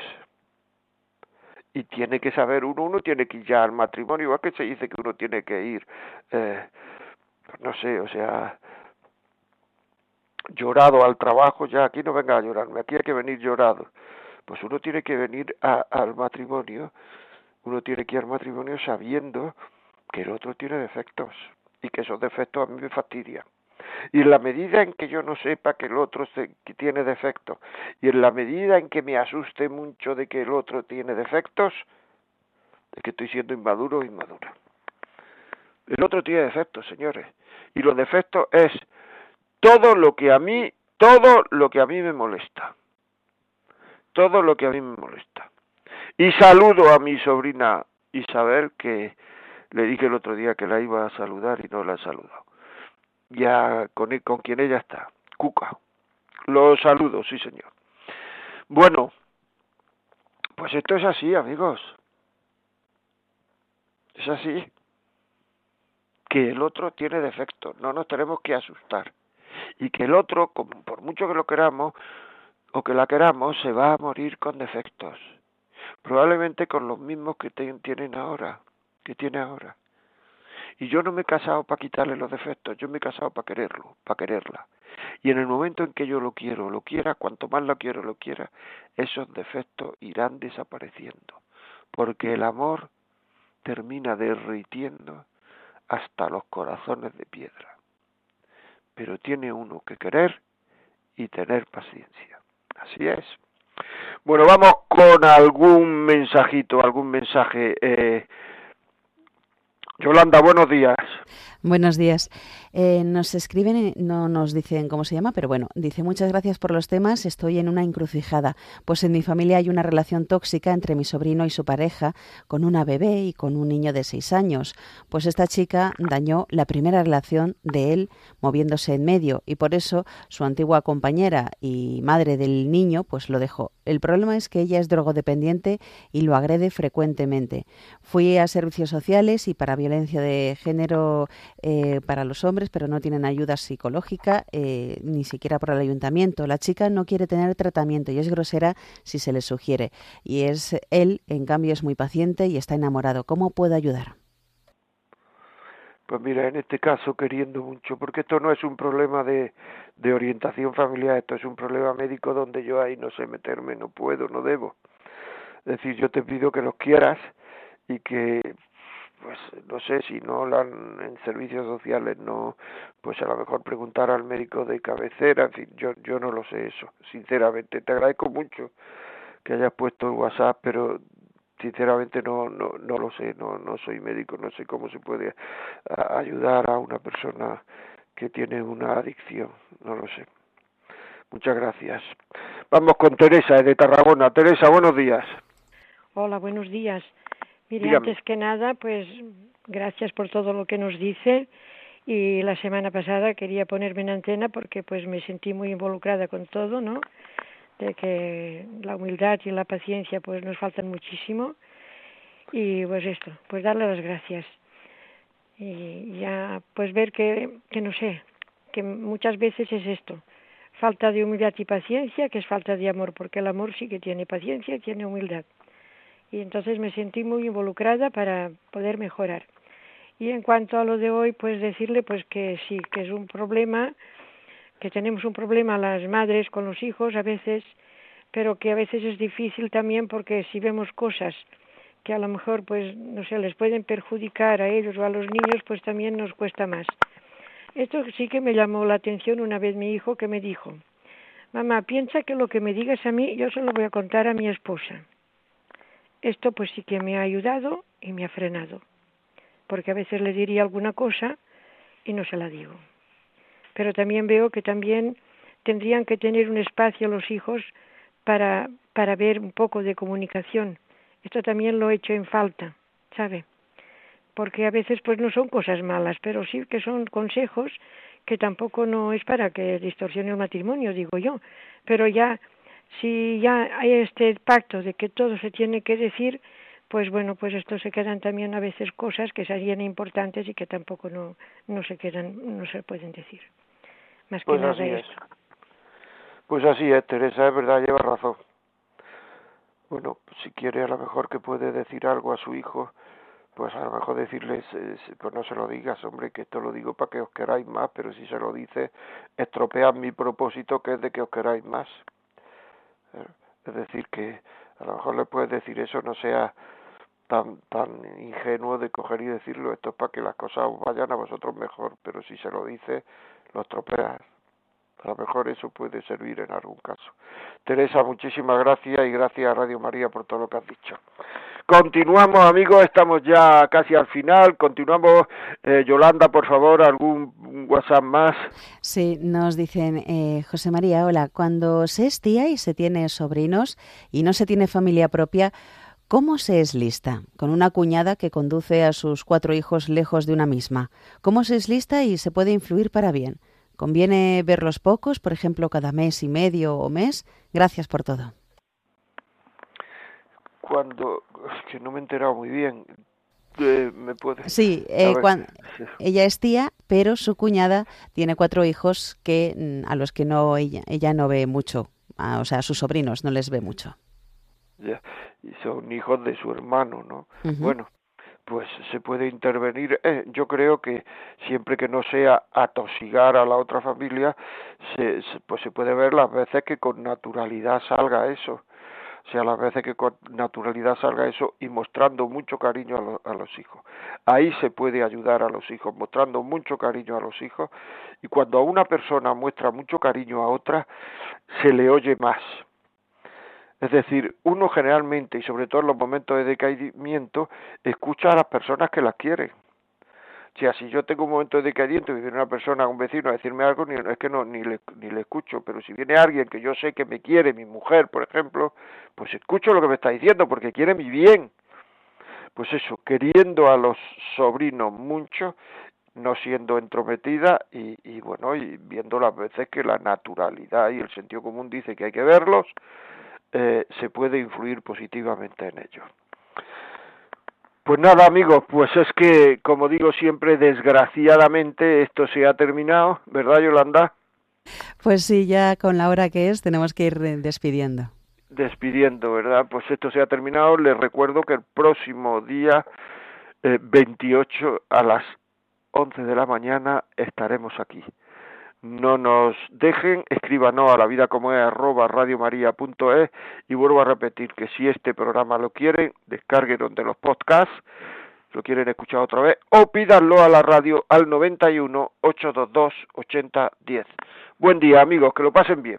Y tiene que saber uno, uno tiene que ir ya al matrimonio, igual que se dice que uno tiene que ir, eh, no sé, o sea, llorado al trabajo, ya aquí no venga a llorarme, aquí hay que venir llorado. Pues uno tiene que venir a- al matrimonio, uno tiene que ir al matrimonio sabiendo que el otro tiene defectos y que esos defectos a mí me fastidian. Y en la medida en que yo no sepa que el otro se- tiene defectos y en la medida en que me asuste mucho de que el otro tiene defectos, de que estoy siendo inmaduro o inmadura. El otro tiene defectos, señores. Y los defectos es todo lo que a mí, todo lo que a mí me molesta. Todo lo que a mí me molesta. Y saludo a mi sobrina Isabel, que le dije el otro día que la iba a saludar y no la he saludado. Ya con, con quien ella está, Cuca. Lo saludo, sí señor. Bueno, pues esto es así, amigos. Es así. Que el otro tiene defectos, no nos tenemos que asustar. Y que el otro, como por mucho que lo queramos o que la queramos, se va a morir con defectos. Probablemente con los mismos que te- tienen ahora, que tiene ahora. Y yo no me he casado para quitarle los defectos, yo me he casado para quererlo, para quererla. Y en el momento en que yo lo quiero, lo quiera, cuanto más lo quiero, lo quiera, esos defectos irán desapareciendo. Porque el amor termina derritiendo hasta los corazones de piedra. Pero tiene uno que querer y tener paciencia. Así es. Bueno, vamos con algún mensajito, algún mensaje. Eh, Yolanda, buenos días. Buenos días. Eh, nos escriben, no nos dicen cómo se llama, pero bueno, dice muchas gracias por los temas. Estoy en una encrucijada, pues en mi familia hay una relación tóxica entre mi sobrino y su pareja, con una bebé y con un niño de seis años. Pues esta chica dañó la primera relación de él moviéndose en medio y por eso su antigua compañera y madre del niño pues lo dejó. El problema es que ella es drogodependiente y lo agrede frecuentemente. Fui a servicios sociales y para violencia de género eh, para los hombres, pero no tienen ayuda psicológica, eh, ni siquiera por el ayuntamiento. La chica no quiere tener tratamiento y es grosera si se le sugiere. Y es él, en cambio, es muy paciente y está enamorado. ¿Cómo puedo ayudar? Pues mira, en este caso queriendo mucho, porque esto no es un problema de, de orientación familiar, esto es un problema médico donde yo ahí no sé meterme, no puedo, no debo. Es decir, yo te pido que los quieras y que pues no sé si no la en servicios sociales no pues a lo mejor preguntar al médico de cabecera en fin yo yo no lo sé eso sinceramente. Te agradezco mucho que hayas puesto el WhatsApp pero sinceramente no no no lo sé no no soy médico no sé cómo se puede ayudar a una persona que tiene una adicción no lo sé. Muchas gracias. Vamos con Teresa de Tarragona. Teresa buenos días. Hola buenos días mire antes que nada pues gracias por todo lo que nos dice. Y la semana pasada quería ponerme en antena porque pues me sentí muy involucrada con todo no de que la humildad y la paciencia pues nos faltan muchísimo. Y pues esto, pues darle las gracias. Y ya pues ver que, que no sé, que muchas veces es esto, falta de humildad y paciencia, que es falta de amor, porque el amor sí que tiene paciencia y tiene humildad. Y entonces me sentí muy involucrada para poder mejorar. Y en cuanto a lo de hoy, pues decirle pues que sí, que es un problema que tenemos un problema las madres con los hijos a veces, pero que a veces es difícil también porque si vemos cosas que a lo mejor pues no sé les pueden perjudicar a ellos o a los niños pues también nos cuesta más esto sí que me llamó la atención una vez mi hijo que me dijo mamá piensa que lo que me digas a mí yo se lo voy a contar a mi esposa esto pues sí que me ha ayudado y me ha frenado porque a veces le diría alguna cosa y no se la digo pero también veo que también tendrían que tener un espacio los hijos para, para ver un poco de comunicación. Esto también lo he hecho en falta, ¿sabe? Porque a veces pues no son cosas malas, pero sí que son consejos que tampoco no es para que distorsione el matrimonio, digo yo. Pero ya, si ya hay este pacto de que todo se tiene que decir, pues bueno, pues esto se quedan también a veces cosas que serían importantes y que tampoco no, no se quedan, no se pueden decir pues así es. Pues así es, Teresa, es verdad, lleva razón. Bueno, si quiere a lo mejor que puede decir algo a su hijo, pues a lo mejor decirles, pues no se lo digas, hombre, que esto lo digo para que os queráis más, pero si se lo dice, estropean mi propósito que es de que os queráis más. Es decir, que a lo mejor le puedes decir eso, no sea tan tan ingenuo de coger y decirlo, esto es para que las cosas vayan a vosotros mejor, pero si se lo dice, lo estropeas. A lo mejor eso puede servir en algún caso. Teresa, muchísimas gracias y gracias a Radio María por todo lo que has dicho. Continuamos, amigos, estamos ya casi al final. Continuamos. Eh, Yolanda, por favor, algún WhatsApp más. Sí, nos dicen, eh, José María, hola, cuando se es tía y se tiene sobrinos y no se tiene familia propia, ¿Cómo se es lista con una cuñada que conduce a sus cuatro hijos lejos de una misma? ¿Cómo se es lista y se puede influir para bien? ¿Conviene verlos pocos, por ejemplo, cada mes y medio o mes? Gracias por todo. Cuando, que no me he enterado muy bien, eh, ¿me puede... Sí, eh, cuando, ella es tía, pero su cuñada tiene cuatro hijos que mm, a los que no ella, ella no ve mucho, o sea, a sus sobrinos no les ve mucho y son hijos de su hermano, ¿no? Bueno, pues se puede intervenir. Eh, yo creo que siempre que no sea atosigar a la otra familia, se, pues se puede ver las veces que con naturalidad salga eso. O sea, las veces que con naturalidad salga eso y mostrando mucho cariño a, a los hijos. Ahí se puede ayudar a los hijos, mostrando mucho cariño a los hijos. Y cuando a una persona muestra mucho cariño a otra, se le oye más es decir, uno generalmente, y sobre todo en los momentos de decaimiento, escucha a las personas que las quieren. O sea, si yo tengo un momento de decaimiento y viene una persona, un vecino a decirme algo, ni, es que no, ni le, ni le escucho, pero si viene alguien que yo sé que me quiere, mi mujer, por ejemplo, pues escucho lo que me está diciendo porque quiere mi bien. Pues eso, queriendo a los sobrinos mucho, no siendo entrometida y, y bueno, y viendo las veces que la naturalidad y el sentido común dice que hay que verlos, eh, se puede influir positivamente en ello. Pues nada amigos, pues es que, como digo siempre, desgraciadamente esto se ha terminado, ¿verdad Yolanda? Pues sí, ya con la hora que es tenemos que ir despidiendo. Despidiendo, ¿verdad? Pues esto se ha terminado. Les recuerdo que el próximo día eh, 28 a las 11 de la mañana estaremos aquí. No nos dejen, escríbanos a la vida como es arroba radiomaria.es y vuelvo a repetir que si este programa lo quieren, descarguen de los podcasts, lo quieren escuchar otra vez, o pídanlo a la radio al 91 822 8010. Buen día amigos, que lo pasen bien.